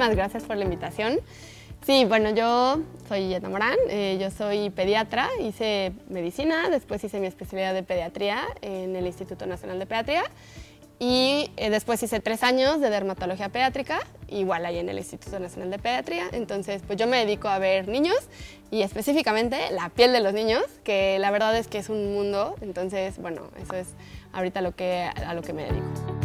muchísimas gracias por la invitación. Sí, bueno, yo soy Yeta Morán, eh, yo soy pediatra, hice medicina, después hice mi especialidad de pediatría en el Instituto Nacional de Pediatría y eh, después hice tres años de dermatología pediátrica, igual ahí en el Instituto Nacional de Pediatría. Entonces, pues yo me dedico a ver niños y específicamente la piel de los niños, que la verdad es que es un mundo. Entonces, bueno, eso es ahorita lo que, a lo que me dedico.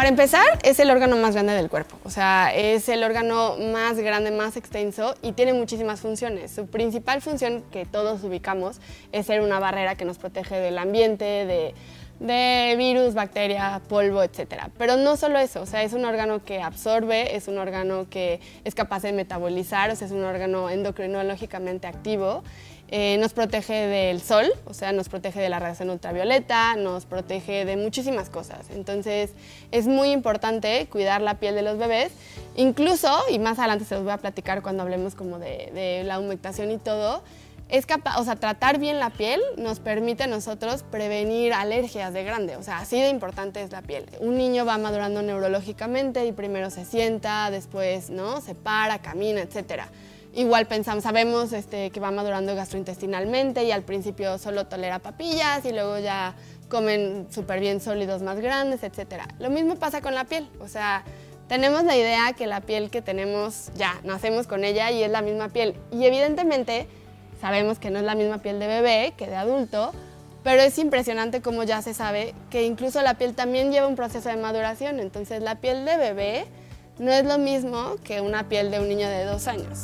Para empezar, es el órgano más grande del cuerpo, o sea, es el órgano más grande, más extenso y tiene muchísimas funciones. Su principal función que todos ubicamos es ser una barrera que nos protege del ambiente, de, de virus, bacteria, polvo, etc. Pero no solo eso, o sea, es un órgano que absorbe, es un órgano que es capaz de metabolizar, o sea, es un órgano endocrinológicamente activo eh, nos protege del sol, o sea, nos protege de la radiación ultravioleta, nos protege de muchísimas cosas. Entonces, es muy importante cuidar la piel de los bebés, incluso, y más adelante se los voy a platicar cuando hablemos como de, la humectación y todo, es capaz, o sea, tratar bien la piel nos permite a nosotros prevenir alergias de grande, o sea, así de importante es la piel. Un niño va madurando neurológicamente y primero se sienta, después, ¿no? Se para, camina, etcétera. Igual pensamos, sabemos este, que va madurando gastrointestinalmente y al principio solo tolera papillas y luego ya comen súper bien sólidos más grandes, etc. Lo mismo pasa con la piel, o sea, tenemos la idea que la piel que tenemos ya, nacemos con ella y es la misma piel. Y evidentemente sabemos que no es la misma piel de bebé que de adulto, pero es impresionante como ya se sabe que incluso la piel también lleva un proceso de maduración. Entonces la piel de bebé no es lo mismo que una piel de un niño de dos años.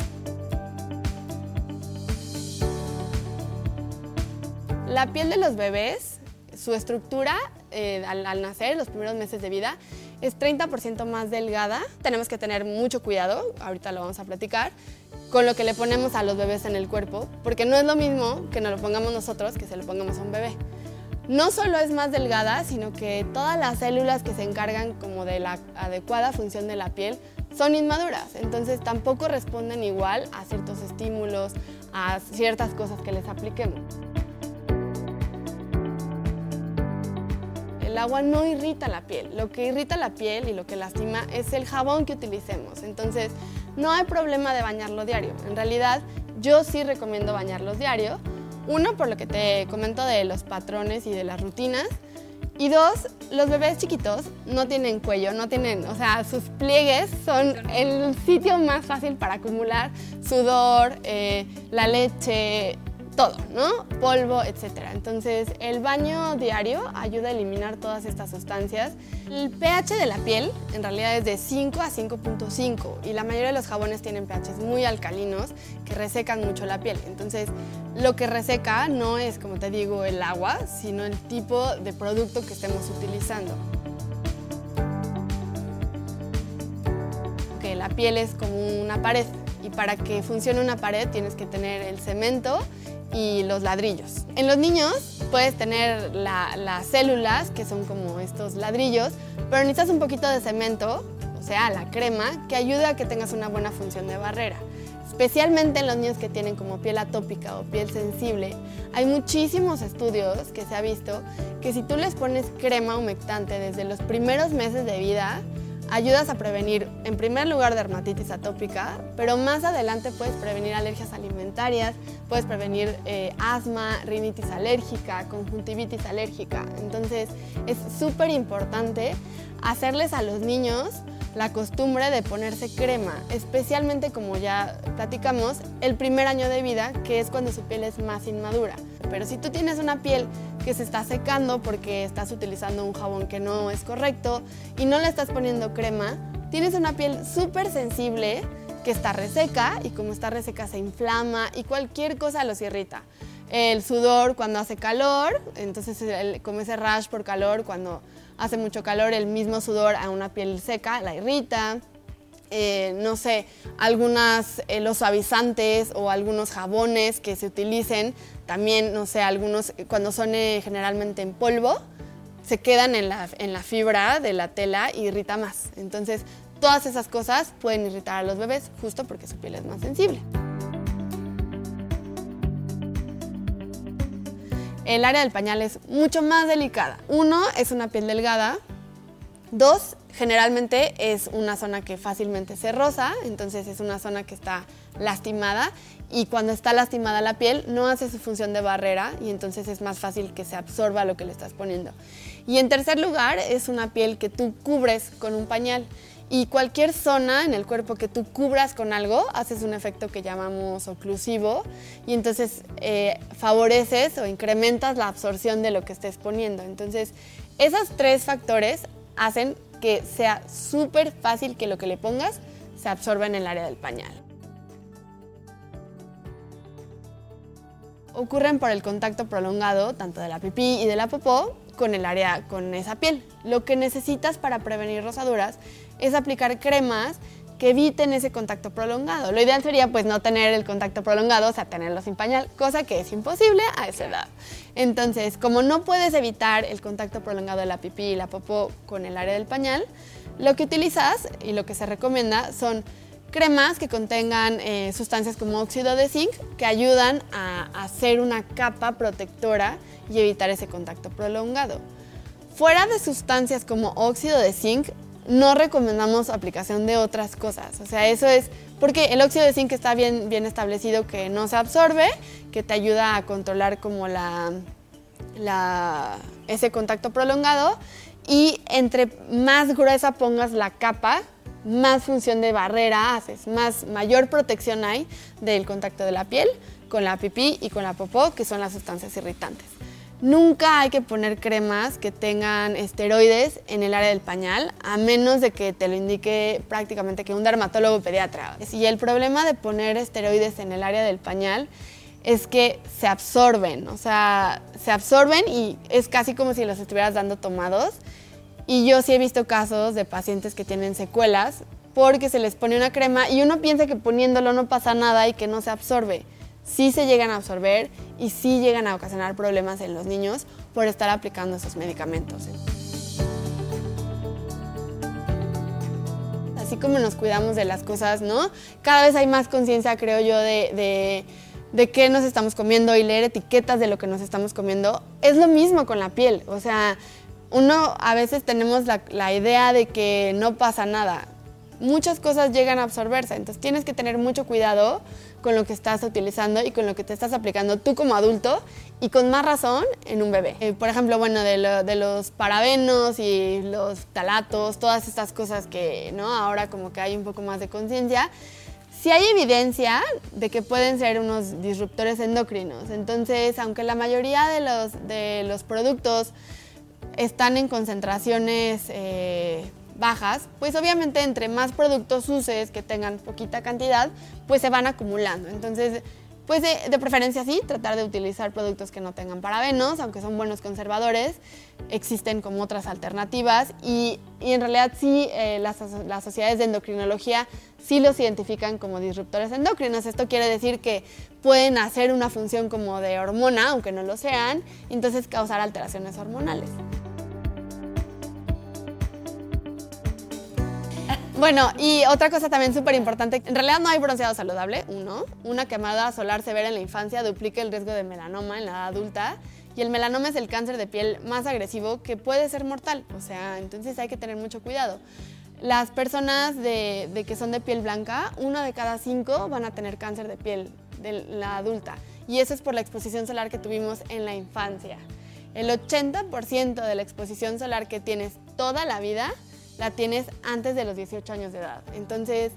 La piel de los bebés, su estructura eh, al, nacer, los primeros meses de vida, es 30% más delgada. Tenemos que tener mucho cuidado, ahorita lo vamos a platicar, con lo que le ponemos a los bebés en el cuerpo, porque no es lo mismo que nos lo pongamos nosotros que se lo pongamos a un bebé. No solo es más delgada, sino que todas las células que se encargan como de la adecuada función de la piel son inmaduras, entonces tampoco responden igual a ciertos estímulos, a ciertas cosas que les apliquemos. El agua no irrita la piel. Lo que irrita la piel y lo que lastima es el jabón que utilicemos. Entonces, no hay problema de bañarlo diario. En realidad, yo sí recomiendo bañarlos diario. Uno, por lo que te comento de los patrones y de las rutinas. Y dos, los bebés chiquitos no tienen cuello, no tienen, o sea, sus pliegues son el sitio más fácil para acumular sudor, eh, la leche, todo, ¿no? Polvo, etcétera. Entonces, el baño diario ayuda a eliminar todas estas sustancias. El pH de la piel en realidad es de 5 a 5.5 y la mayoría de los jabones tienen pHs muy alcalinos que resecan mucho la piel. Entonces, lo que reseca no es, como te digo, el agua, sino el tipo de producto que estemos utilizando. Que la piel es como una pared y para que funcione una pared tienes que tener el cemento y los ladrillos. En los niños puedes tener las células, que son como estos ladrillos, pero necesitas un poquito de cemento, o sea, la crema, que ayude a que tengas una buena función de barrera. Especialmente en los niños que tienen como piel atópica o piel sensible, hay muchísimos estudios que se ha visto que si tú les pones crema humectante desde los primeros meses de vida, ayudas a prevenir, en primer lugar, dermatitis atópica, pero más adelante puedes prevenir alergias alimentarias, puedes prevenir eh, asma, rinitis alérgica, conjuntivitis alérgica. Entonces, es súper importante hacerles a los niños la costumbre de ponerse crema, especialmente como ya platicamos, el primer año de vida, que es cuando su piel es más inmadura. Pero si tú tienes una piel que se está secando porque estás utilizando un jabón que no es correcto y no le estás poniendo crema, tienes una piel súper sensible que está reseca y como está reseca se inflama y cualquier cosa los irrita. El sudor cuando hace calor, entonces como ese rash por calor, cuando hace mucho calor, el mismo sudor a una piel seca la irrita. Eh, no sé, algunas, eh, los suavizantes o algunos jabones que se utilicen, también, no sé, algunos cuando son eh, generalmente en polvo, se quedan en la, en la fibra de la tela y irrita más. Entonces, todas esas cosas pueden irritar a los bebés justo porque su piel es más sensible. El área del pañal es mucho más delicada. Uno, es una piel delgada, Dos, generalmente es una zona que fácilmente se roza, entonces es una zona que está lastimada y cuando está lastimada la piel no hace su función de barrera y entonces es más fácil que se absorba lo que le estás poniendo. Y en tercer lugar es una piel que tú cubres con un pañal y cualquier zona en el cuerpo que tú cubras con algo haces un efecto que llamamos oclusivo y entonces eh, favoreces o incrementas la absorción de lo que estés poniendo. Entonces esos tres factores hacen que sea súper fácil que lo que le pongas se absorba en el área del pañal. Ocurren por el contacto prolongado tanto de la pipí y de la popó con el área, con esa piel. Lo que necesitas para prevenir rosaduras es aplicar cremas que eviten ese contacto prolongado. Lo ideal sería pues no tener el contacto prolongado, o sea, tenerlo sin pañal, cosa que es imposible a esa edad. Entonces, como no puedes evitar el contacto prolongado de la pipí y la popó con el área del pañal, lo que utilizas y lo que se recomienda son cremas que contengan eh, sustancias como óxido de zinc que ayudan a hacer una capa protectora y evitar ese contacto prolongado. Fuera de sustancias como óxido de zinc, no recomendamos aplicación de otras cosas. O sea, eso es porque el óxido de zinc está bien, bien establecido que no se absorbe, que te ayuda a controlar como la, ese contacto prolongado y entre más gruesa pongas la capa, más función de barrera haces, más mayor protección hay del contacto de la piel con la pipí y con la popó, que son las sustancias irritantes. Nunca hay que poner cremas que tengan esteroides en el área del pañal, a menos de que te lo indique prácticamente que un dermatólogo pediatra. Y el problema de poner esteroides en el área del pañal es que se absorben, o sea, se absorben y es casi como si los estuvieras dando tomados. Y yo sí he visto casos de pacientes que tienen secuelas porque se les pone una crema y uno piensa que poniéndolo no pasa nada y que no se absorbe sí se llegan a absorber y sí llegan a ocasionar problemas en los niños por estar aplicando esos medicamentos. Así como nos cuidamos de las cosas, ¿no? Cada vez hay más conciencia, creo yo, de, de, qué nos estamos comiendo y leer etiquetas de lo que nos estamos comiendo. Es lo mismo con la piel, o sea, uno a veces tenemos la idea de que no pasa nada. Muchas cosas llegan a absorberse, entonces tienes que tener mucho cuidado con lo que estás utilizando y con lo que te estás aplicando tú como adulto y con más razón en un bebé. Eh, por ejemplo, bueno, de, los parabenos y los talatos, todas estas cosas que ¿no? ahora como que hay un poco más de conciencia, sí hay evidencia de que pueden ser unos disruptores endocrinos. Entonces, aunque la mayoría de los, de los productos están en concentraciones eh, bajas, pues obviamente entre más productos uses que tengan poquita cantidad, pues se van acumulando. Entonces, pues de, preferencia sí, tratar de utilizar productos que no tengan parabenos, aunque son buenos conservadores, existen como otras alternativas y, en realidad sí eh, las, las, sociedades de endocrinología sí los identifican como disruptores endocrinos. Esto quiere decir que pueden hacer una función como de hormona, aunque no lo sean, y entonces causar alteraciones hormonales. Bueno, y otra cosa también súper importante, en realidad no hay bronceado saludable, uno. Una quemada solar severa en la infancia duplica el riesgo de melanoma en la edad adulta y el melanoma es el cáncer de piel más agresivo que puede ser mortal, o sea, entonces hay que tener mucho cuidado. Las personas de, que son de piel blanca, uno de cada cinco van a tener cáncer de piel de la adulta y eso es por la exposición solar que tuvimos en la infancia. El 80% de la exposición solar que tienes toda la vida la tienes antes de los 18 años de edad. Entonces,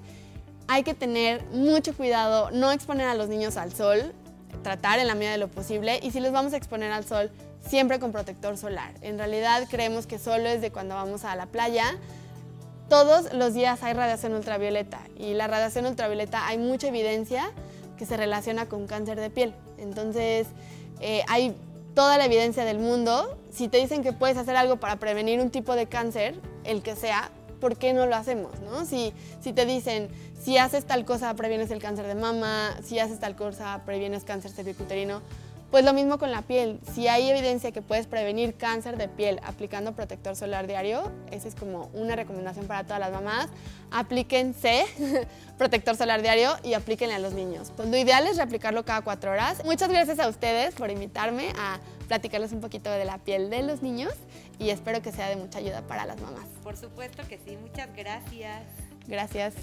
hay que tener mucho cuidado, no exponer a los niños al sol, tratar en la medida de lo posible y si los vamos a exponer al sol, siempre con protector solar. En realidad creemos que solo es de cuando vamos a la playa. Todos los días hay radiación ultravioleta y la radiación ultravioleta hay mucha evidencia que se relaciona con cáncer de piel. Entonces, eh, hay toda la evidencia del mundo. Si te dicen que puedes hacer algo para prevenir un tipo de cáncer, el que sea, ¿por qué no lo hacemos? ¿no? Si, si te dicen, si haces tal cosa, previenes el cáncer de mama, si haces tal cosa, previenes cáncer cervicuterino, Pues lo mismo con la piel. Si hay evidencia que puedes prevenir cáncer de piel aplicando protector solar diario, esa es como una recomendación para todas las mamás. Aplíquense protector solar diario y aplíquenle a los niños. Pues lo ideal es reaplicarlo cada cuatro horas. Muchas gracias a ustedes por invitarme a platicarles un poquito de la piel de los niños y espero que sea de mucha ayuda para las mamás. Por supuesto que sí, muchas gracias. Gracias.